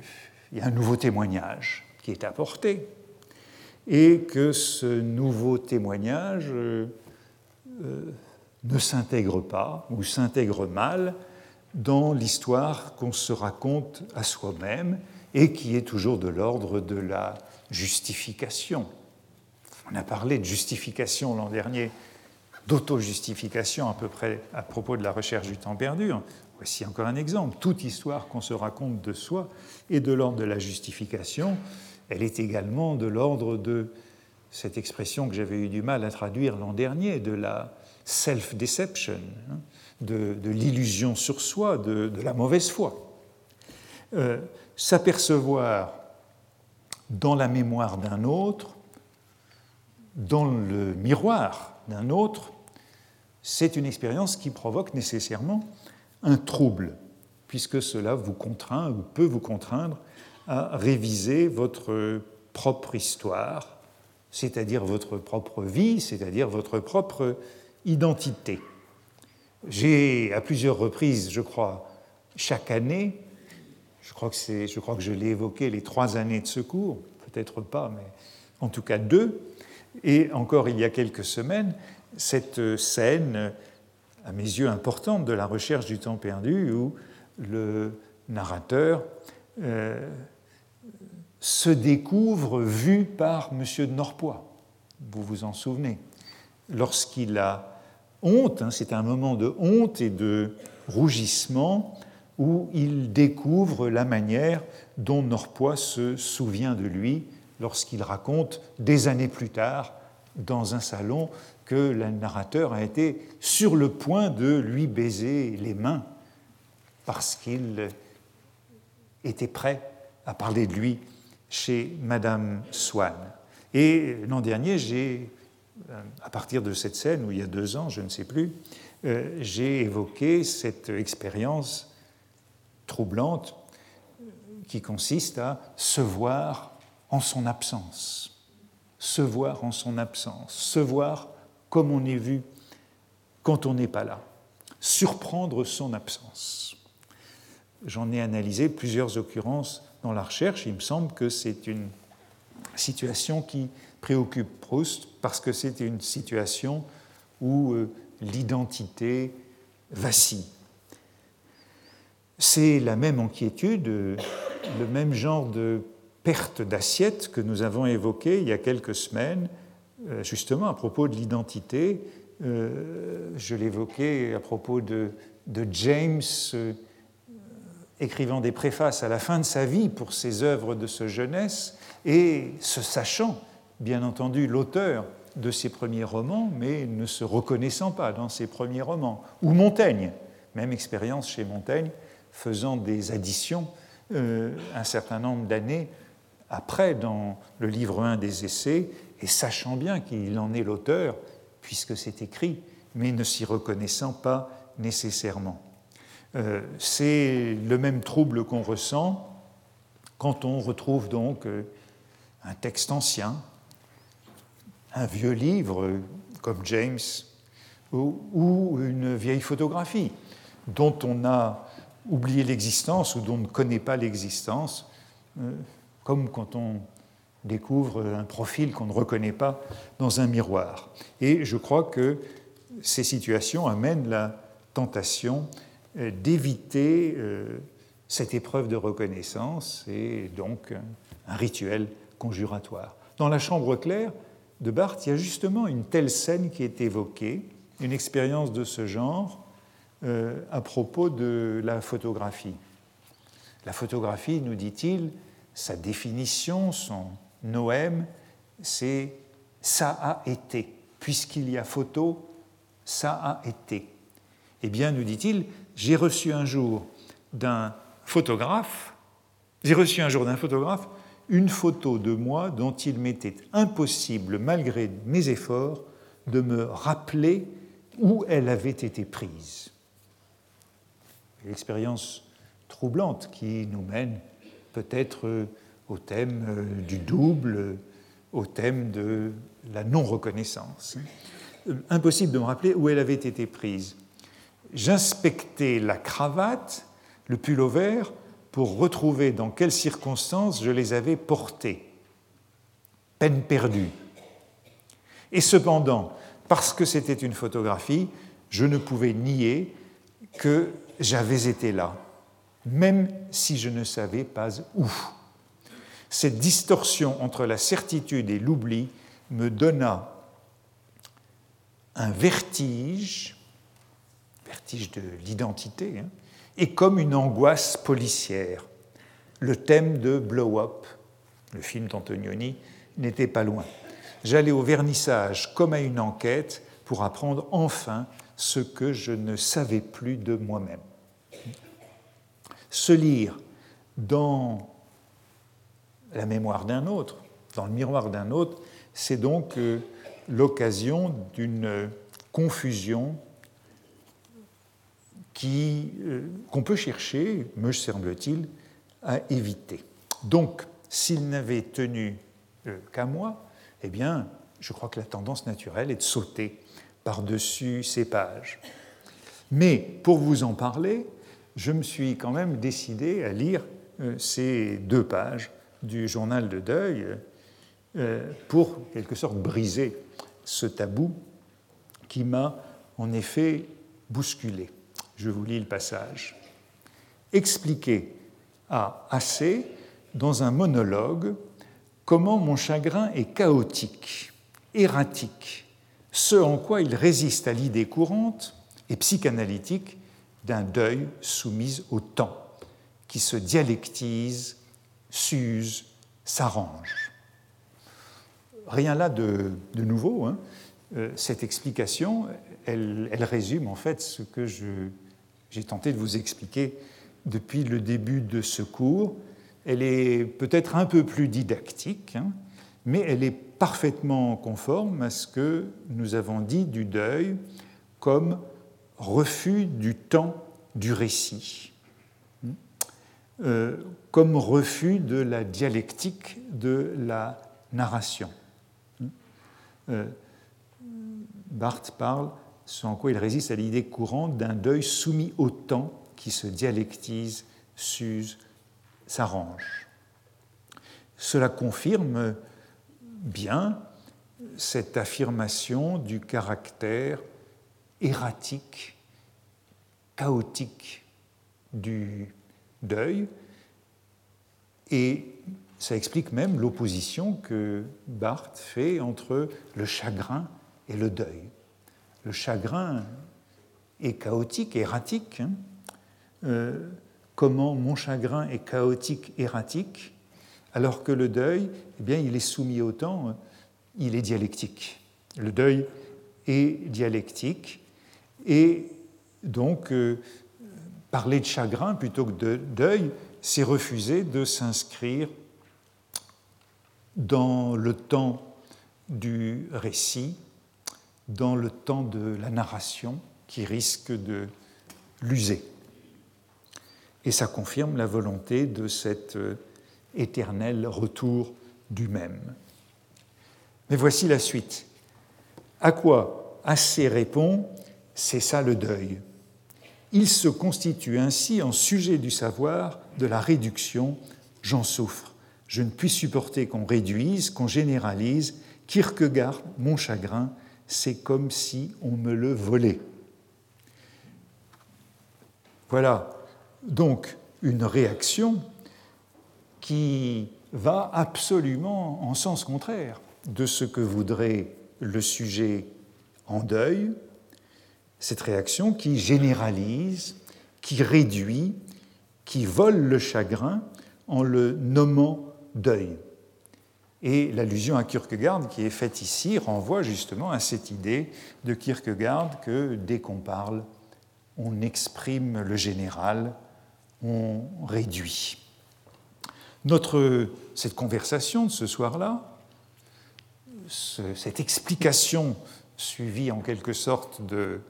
y a un nouveau témoignage qui est apporté et que ce nouveau témoignage euh, euh, ne s'intègre pas ou s'intègre mal dans l'histoire qu'on se raconte à soi-même et qui est toujours de l'ordre de la justification. On a parlé de justification l'an dernier, d'auto-justification à peu près à propos de la recherche du temps perdu. Voici encore un exemple. Toute histoire qu'on se raconte de soi est de l'ordre de la justification. Elle est également de l'ordre de cette expression que j'avais eu du mal à traduire l'an dernier, de la self-deception, hein, de, l'illusion sur soi, de, la mauvaise foi. Euh, s'apercevoir dans la mémoire d'un autre, dans le miroir d'un autre, c'est une expérience qui provoque nécessairement un trouble, puisque cela vous contraint ou peut vous contraindre à réviser votre propre histoire, c'est-à-dire votre propre vie, c'est-à-dire votre propre identité. J'ai à plusieurs reprises, je crois, chaque année, je crois que, je, l'ai évoqué les trois années de secours, peut-être pas, mais en tout cas deux, et encore il y a quelques semaines, cette scène à mes yeux, importante de la recherche du temps perdu, où le narrateur euh, se découvre vu par M. de Norpois. Vous vous en souvenez. Lorsqu'il a honte, hein, c'est un moment de honte et de rougissement où il découvre la manière dont Norpois se souvient de lui lorsqu'il raconte des années plus tard dans un salon que le narrateur a été sur le point de lui baiser les mains parce qu'il était prêt à parler de lui chez Madame Swann. Et l'an dernier, j'ai, à partir de cette scène, où il y a deux ans, je ne sais plus, euh, j'ai évoqué cette expérience troublante qui consiste à se voir en son absence, se voir en son absence, se voir comme on est vu quand on n'est pas là, surprendre son absence. J'en ai analysé plusieurs occurrences dans la recherche. Il me semble que c'est une situation qui préoccupe Proust parce que c'est une situation où euh, l'identité vacille. C'est la même inquiétude, le même genre de perte d'assiette que nous avons évoqué il y a quelques semaines, euh, justement à propos de l'identité. Euh, je l'évoquais à propos de, James euh, écrivant des préfaces à la fin de sa vie pour ses œuvres de ce jeunesse et se sachant, bien entendu, l'auteur de ses premiers romans, mais ne se reconnaissant pas dans ses premiers romans. Ou Montaigne, même expérience chez Montaigne, faisant des additions un certain nombre d'années après dans le livre 1 des essais, et sachant bien qu'il en est l'auteur, puisque c'est écrit, mais ne s'y reconnaissant pas nécessairement. Euh, c'est le même trouble qu'on ressent quand on retrouve donc euh, un texte ancien, un vieux livre comme James, ou, une vieille photographie dont on a oublié l'existence ou dont on ne connaît pas l'existence. Euh, comme quand on découvre un profil qu'on ne reconnaît pas dans un miroir. Et je crois que ces situations amènent la tentation euh, d'éviter euh, cette épreuve de reconnaissance et donc un rituel conjuratoire. Dans la chambre claire de Barthes, il y a justement une telle scène qui est évoquée, une expérience de ce genre euh, à propos de la photographie. La photographie, nous dit-il, sa définition, son noème, c'est ça a été. Puisqu'il y a photo, ça a été. Eh bien, nous dit-il, j'ai reçu un jour d'un photographe, j'ai reçu un jour d'un photographe une photo de moi dont il m'était impossible, malgré mes efforts, de me rappeler où elle avait été prise. L'expérience troublante qui nous mène peut-être euh, au thème euh, du double, euh, au thème de la non-reconnaissance. Impossible de me rappeler où elle avait été prise. J'inspectais la cravate, le pull au vert, pour retrouver dans quelles circonstances je les avais portés. Peine perdue. Et cependant, parce que c'était une photographie, je ne pouvais nier que j'avais été là même si je ne savais pas où. Cette distorsion entre la certitude et l'oubli me donna un vertige, vertige de l'identité, hein, et comme une angoisse policière. Le thème de Blow Up, le film d'Antonioni, n'était pas loin. J'allais au vernissage comme à une enquête pour apprendre enfin ce que je ne savais plus de moi-même se lire dans la mémoire d'un autre, dans le miroir d'un autre, c'est donc euh, l'occasion d'une confusion euh, qu'on peut chercher, me semble-t-il, à éviter. Donc, s'il n'avait tenu euh, qu'à moi, eh bien, je crois que la tendance naturelle est de sauter par-dessus ces pages. Mais pour vous en parler, je me suis quand même décidé à lire euh, ces deux pages du journal de deuil euh, pour, quelque sorte, briser ce tabou qui m'a en effet bousculé. Je vous lis le passage. Expliquer à assez dans un monologue comment mon chagrin est chaotique, erratique, ce en quoi il résiste à l'idée courante et psychanalytique d'un deuil soumis au temps, qui se dialectise, s'use, s'arrange. Rien là de, nouveau. Hein. Euh, cette explication, elle, elle, résume en fait ce que j'ai tenté de vous expliquer depuis le début de ce cours. Elle est peut-être un peu plus didactique, hein, mais elle est parfaitement conforme à ce que nous avons dit du deuil comme refus du temps du récit, euh, comme refus de la dialectique de la narration. Euh, Barthes parle, sans quoi il résiste à l'idée courante d'un deuil soumis au temps qui se dialectise, s'use, s'arrange. Cela confirme bien cette affirmation du caractère erratique, chaotique du deuil, et ça explique même l'opposition que Barthes fait entre le chagrin et le deuil. Le chagrin est chaotique, erratique, euh, comment mon chagrin est chaotique, erratique, alors que le deuil, eh bien, il est soumis au temps, il est dialectique. Le deuil est dialectique, et donc euh, parler de chagrin plutôt que de deuil, c'est refuser de s'inscrire dans le temps du récit, dans le temps de la narration qui risque de l'user. Et ça confirme la volonté de cet euh, éternel retour du même. Mais voici la suite. À quoi assez répond C'est ça le deuil. Il se constitue ainsi en sujet du savoir de la réduction. J'en souffre. Je ne puis supporter qu'on réduise, qu'on généralise. Kierkegaard, mon chagrin, c'est comme si on me le volait. Voilà donc une réaction qui va absolument en sens contraire de ce que voudrait le sujet en deuil, cette réaction qui généralise, qui réduit, qui vole le chagrin en le nommant deuil. Et l'allusion à Kierkegaard qui est faite ici renvoie justement à cette idée de Kierkegaard que dès qu'on parle, on exprime le général on réduit. Notre, cette conversation de ce soir-là, cette explication suivie en quelque sorte de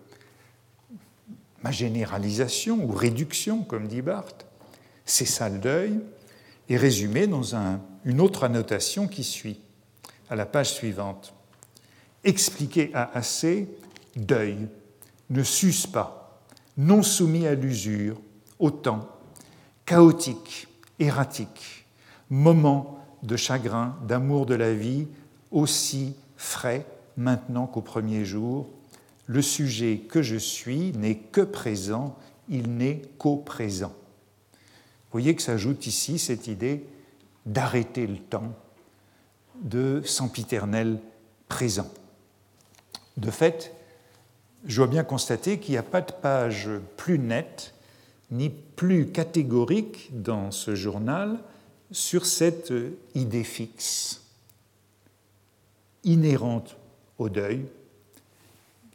ma généralisation ou réduction, comme dit Barthes, c'est ça le deuil, est résumée dans une autre annotation qui suit, à la page suivante. Expliquer à assez, deuil, ne s'use pas, non soumis à l'usure, au temps, chaotique, erratique, moment de chagrin, d'amour de la vie, aussi frais maintenant qu'au premier jour, le sujet que je suis n'est que présent, il n'est qu'au présent. Vous voyez que s'ajoute ici cette idée d'arrêter le temps, de sempiternel présent. De fait, je dois bien constater qu'il n'y a pas de page plus nette ni plus catégorique dans ce journal sur cette idée fixe, inhérente au deuil,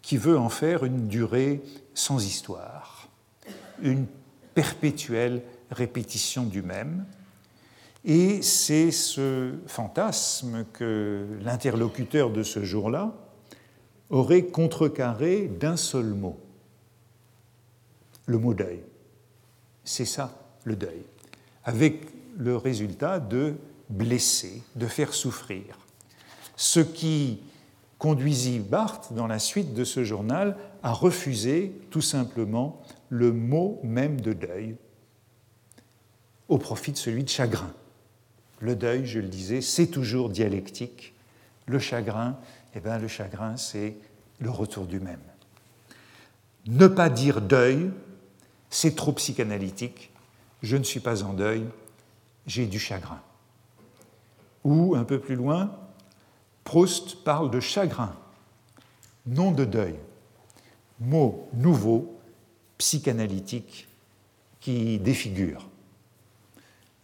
qui veut en faire une durée sans histoire, une perpétuelle répétition du même. Et c'est ce fantasme que l'interlocuteur de ce jour-là aurait contrecarré d'un seul mot, le mot deuil. C'est ça le deuil, avec le résultat de blesser, de faire souffrir. Ce qui conduisit Barthes, dans la suite de ce journal, à refuser tout simplement le mot même de deuil au profit de celui de chagrin. Le deuil, je le disais, c'est toujours dialectique. Le chagrin, eh bien, le chagrin, c'est le retour du même. Ne pas dire deuil, c'est trop psychanalytique, je ne suis pas en deuil, j'ai du chagrin. Ou un peu plus loin, Proust parle de chagrin, non de deuil. Mot nouveau, psychanalytique, qui défigure.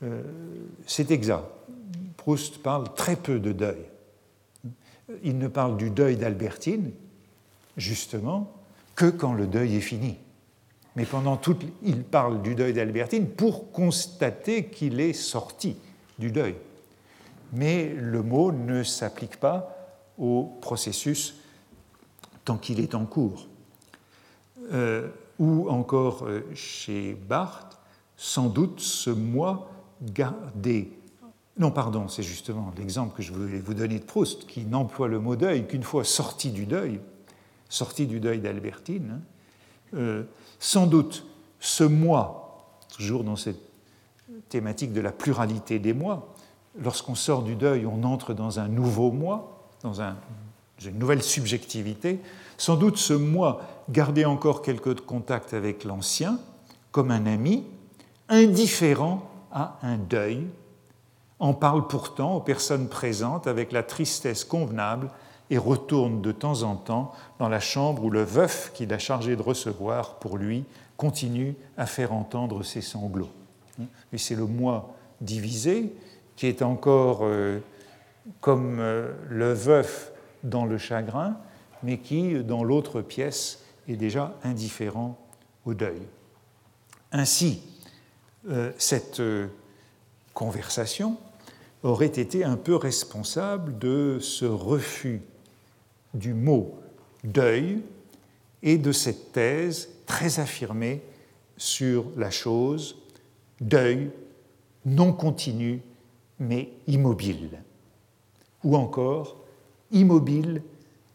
Euh, c'est exact. Proust parle très peu de deuil. Il ne parle du deuil d'Albertine, justement, que quand le deuil est fini. Mais pendant tout, il parle du deuil d'Albertine pour constater qu'il est sorti du deuil. Mais le mot ne s'applique pas au processus tant qu'il est en cours. Euh, ou encore euh, chez Barthes, sans doute ce moi gardé. Non, pardon, c'est justement l'exemple que je voulais vous donner de Proust, qui n'emploie le mot deuil qu'une fois sorti du deuil, sorti du deuil d'Albertine. Hein. Euh, sans doute ce moi, toujours dans cette thématique de la pluralité des mois, lorsqu'on sort du deuil, on entre dans un nouveau moi, dans une nouvelle subjectivité. Sans doute ce moi gardait encore quelques contacts avec l'ancien, comme un ami, indifférent à un deuil, en parle pourtant aux personnes présentes avec la tristesse convenable et retourne de temps en temps dans la chambre où le veuf qu'il a chargé de recevoir pour lui continue à faire entendre ses sanglots. Et c'est le moi divisé qui est encore euh, comme euh, le veuf dans le chagrin, mais qui, dans l'autre pièce, est déjà indifférent au deuil. Ainsi, euh, cette conversation aurait été un peu responsable de ce refus du mot deuil et de cette thèse très affirmée sur la chose, deuil non continu mais immobile, ou encore immobile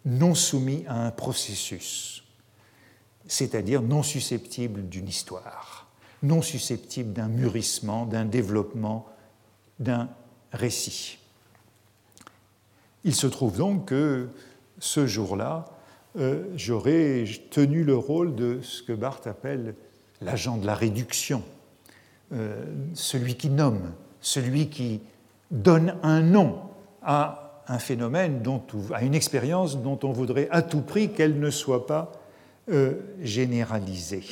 non soumis à un processus, c'est-à-dire non susceptible d'une histoire, non susceptible d'un mûrissement, d'un développement, d'un récit. Il se trouve donc que ce jour-là, euh, j'aurais tenu le rôle de ce que Barthes appelle l'agent de la réduction, euh, celui qui nomme, celui qui donne un nom à un phénomène, dont, à une expérience dont on voudrait à tout prix qu'elle ne soit pas euh, généralisée.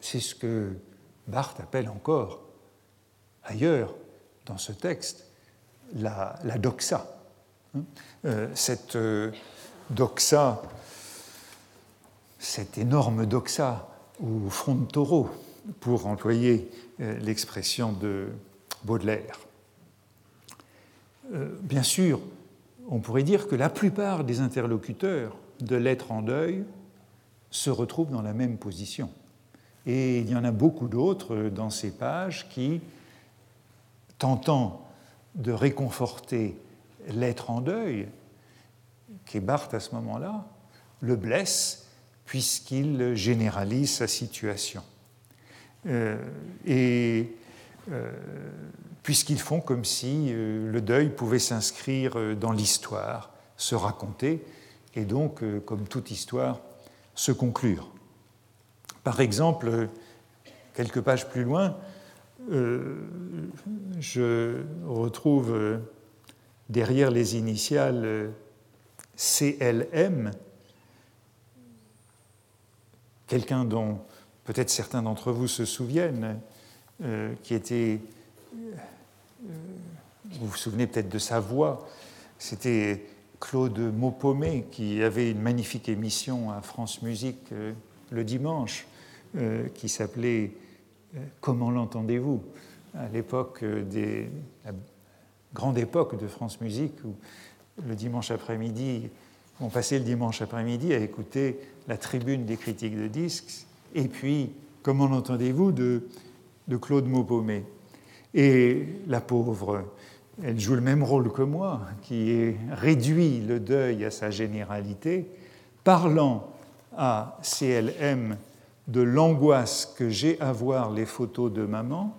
C'est ce que Barthes appelle encore ailleurs dans ce texte la, doxa. Hein. Euh, cette euh, doxa, cette énorme doxa ou front de taureau, pour employer euh, l'expression de Baudelaire. bien sûr, on pourrait dire que la plupart des interlocuteurs de l'être en deuil se retrouvent dans la même position. Et il y en a beaucoup d'autres dans ces pages qui, tentant de réconforter l'être en deuil, qui est Barthes à ce moment-là, le blesse puisqu'il généralise sa situation. Euh, et euh, puisqu'ils font comme si euh, le deuil pouvait s'inscrire dans l'histoire, se raconter, et donc, comme toute histoire, se conclure. Par exemple, quelques pages plus loin, je retrouve derrière les initiales CLM quelqu'un dont peut-être certains d'entre vous se souviennent, qui était, vous vous souvenez peut-être de sa voix, c'était Claude Maupomé qui avait une magnifique émission à France Musique le dimanche qui s'appelait Comment l'entendez-vous? À l'époque des la grande époque de France Musique, où le dimanche après-midi, on passait le dimanche après-midi à écouter la tribune des critiques de disques, et puis Comment l'entendez-vous de, de Claude Maupomé. Et la pauvre, elle joue le même rôle que moi, qui réduit le deuil à sa généralité, parlant à CLM de l'angoisse que j'ai à voir les photos de maman,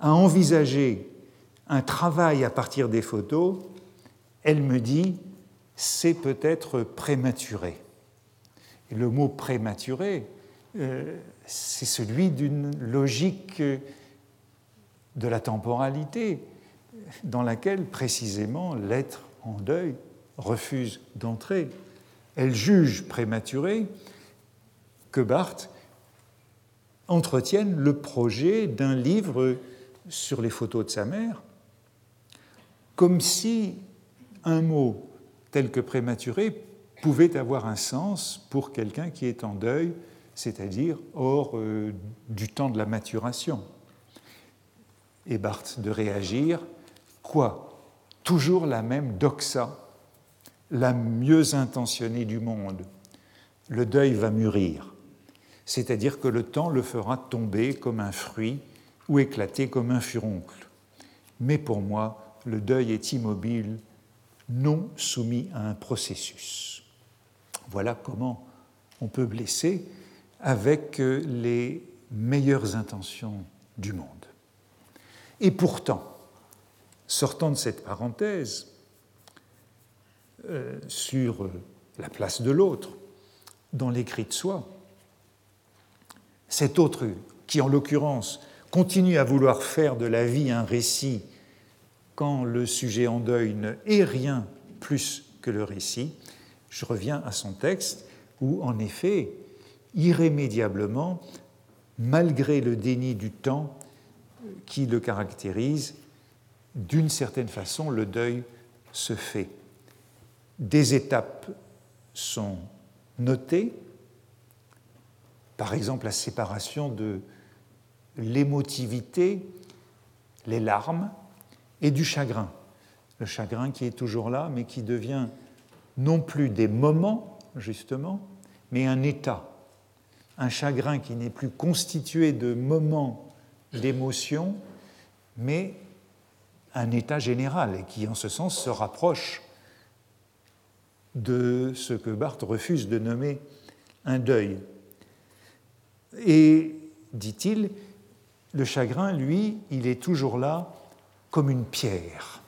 à envisager un travail à partir des photos, elle me dit c'est peut-être prématuré. le mot prématuré, euh, c'est celui d'une logique de la temporalité dans laquelle précisément l'être en deuil refuse d'entrer. Elle juge prématuré que Barthes entretienne le projet d'un livre sur les photos de sa mère, comme si un mot tel que prématuré pouvait avoir un sens pour quelqu'un qui est en deuil, c'est-à-dire hors euh, du temps de la maturation. Et Barthes de réagir, quoi? Toujours la même doxa, la mieux intentionnée du monde. Le deuil va mûrir, c'est-à-dire que le temps le fera tomber comme un fruit ou éclater comme un furoncle. Mais pour moi, le deuil est immobile, non soumis à un processus. Voilà comment on peut blesser avec euh, les meilleures intentions du monde. Et pourtant, sortant de cette parenthèse euh, sur euh, la place de l'autre dans l'écrit de soi, cet autre qui, en l'occurrence, continue à vouloir faire de la vie un récit le sujet en deuil ne est rien plus que le récit, je reviens à son texte où, en effet, irrémédiablement, malgré le déni du temps qui le caractérise, d'une certaine façon, le deuil se fait. Des étapes sont notées, par exemple la séparation de l'émotivité, les larmes, et du chagrin. Le chagrin qui est toujours là, mais qui devient non plus des moments, justement, mais un état. Un chagrin qui n'est plus constitué de moments d'émotion, mais un état général, et qui en ce sens se rapproche de ce que Barthes refuse de nommer un deuil. Et, dit-il, le chagrin, lui, il est toujours là comme une pierre.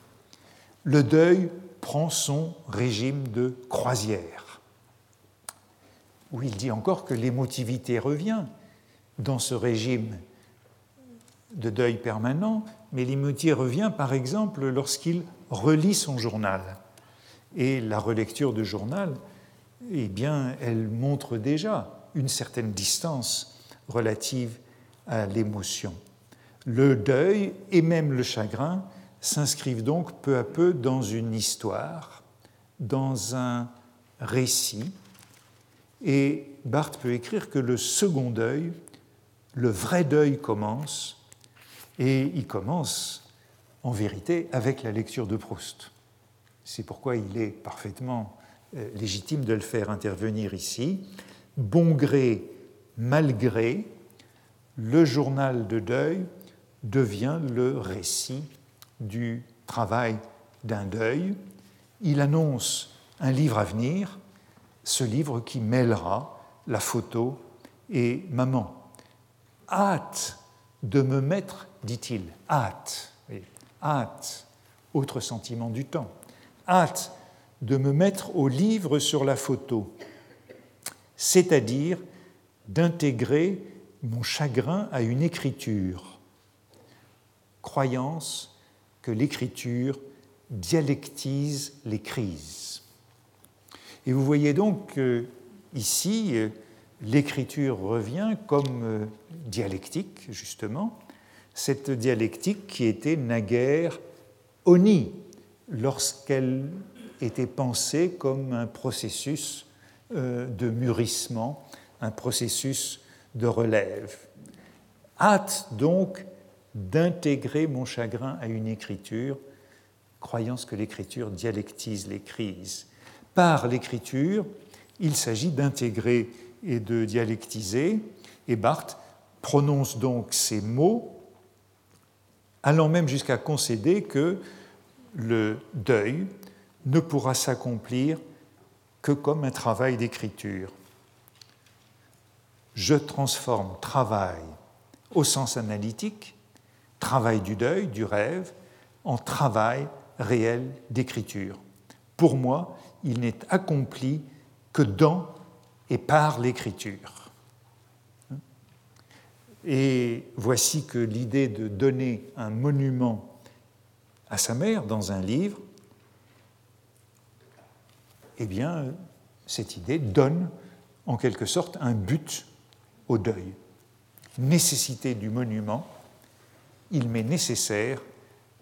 Le deuil prend son régime de croisière, où il dit encore que l'émotivité revient dans ce régime de deuil permanent, mais l'émotivité revient par exemple lorsqu'il relit son journal. Et la relecture de journal, eh bien, elle montre déjà une certaine distance relative à l'émotion. Le deuil et même le chagrin s'inscrivent donc peu à peu dans une histoire, dans un récit, et Barthes peut écrire que le second deuil, le vrai deuil commence, et il commence en vérité avec la lecture de Proust. C'est pourquoi il est parfaitement euh, légitime de le faire intervenir ici. Bon gré, malgré, le journal de deuil devient le récit du travail d'un deuil. Il annonce un livre à venir, ce livre qui mêlera la photo et maman. Hâte de me mettre, dit-il, hâte, hâte, autre sentiment du temps, hâte de me mettre au livre sur la photo, c'est-à-dire d'intégrer mon chagrin à une écriture croyance que l'écriture dialectise les crises. Et vous voyez donc ici, l'écriture revient comme euh, dialectique, justement, cette dialectique qui était naguère oni lorsqu'elle était pensée comme un processus euh, de mûrissement, un processus de relève. Hâte donc d'intégrer mon chagrin à une écriture, croyance que l'écriture dialectise les crises. Par l'écriture, il s'agit d'intégrer et de dialectiser, et Barthes prononce donc ces mots, allant même jusqu'à concéder que le deuil ne pourra s'accomplir que comme un travail d'écriture. Je transforme travail au sens analytique travail du deuil, du rêve, en travail réel d'écriture. Pour moi, il n'est accompli que dans et par l'écriture. Et voici que l'idée de donner un monument à sa mère dans un livre, eh bien, cette idée donne en quelque sorte un but au deuil. Nécessité du monument, il m'est nécessaire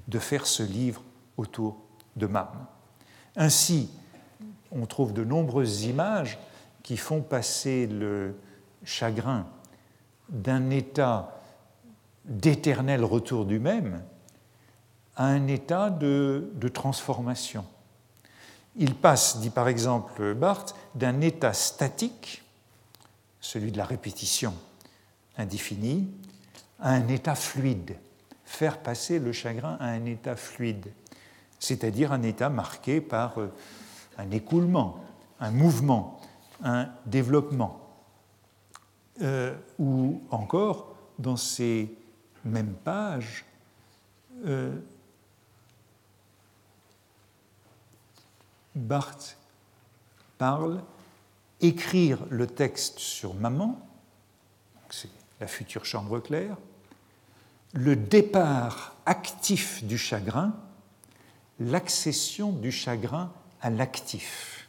de faire ce livre autour de Mam. Ainsi, on trouve de nombreuses images qui font passer le chagrin d'un état d'éternel retour du même à un état de, transformation. Il passe, dit par exemple Barthes, d'un état statique, celui de la répétition indéfinie, à un état fluide, faire passer le chagrin à un état fluide, c'est-à-dire un état marqué par euh, un écoulement, un mouvement, un développement. Euh, ou encore, dans ces mêmes pages, euh, Barthes parle écrire le texte sur maman, c'est la future chambre claire, le départ actif du chagrin, l'accession du chagrin à l'actif.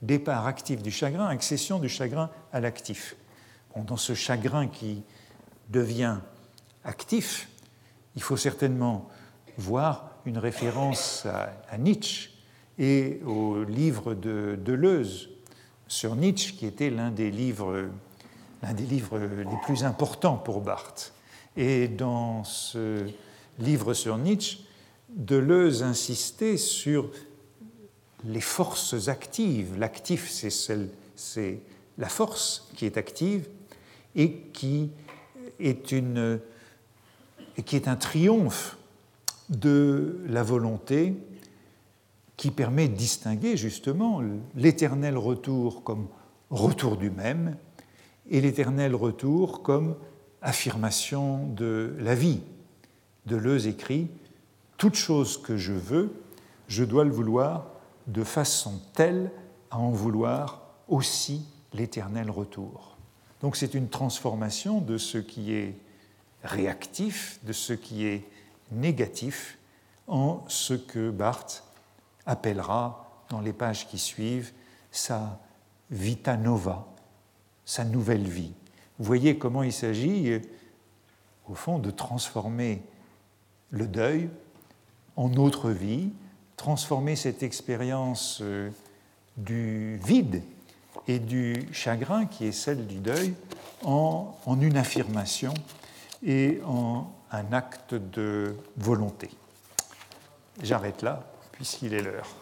Départ actif du chagrin, accession du chagrin à l'actif. dans ce chagrin qui devient actif, il faut certainement voir une référence à, Nietzsche et au livre de Deleuze sur Nietzsche, qui était l'un des livres, l'un des livres les plus importants pour Barthes. Et dans ce livre sur Nietzsche, Deleuze insistait sur les forces actives. L'actif, c'est la force qui est active et qui est, et qui est un triomphe de la volonté qui permet de distinguer justement l'éternel retour comme retour du même et l'éternel retour comme affirmation de la vie. Deleuze écrit Toute chose que je veux, je dois le vouloir de façon telle à en vouloir aussi l'éternel retour. Donc c'est une transformation de ce qui est réactif, de ce qui est négatif, en ce que Barthes appellera dans les pages qui suivent sa vita nova, sa nouvelle vie. Vous voyez comment il s'agit, au fond, de transformer le deuil en autre vie, transformer cette expérience euh, du vide et du chagrin qui est celle du deuil en, en une affirmation et en un acte de volonté. J'arrête là puisqu'il est l'heure.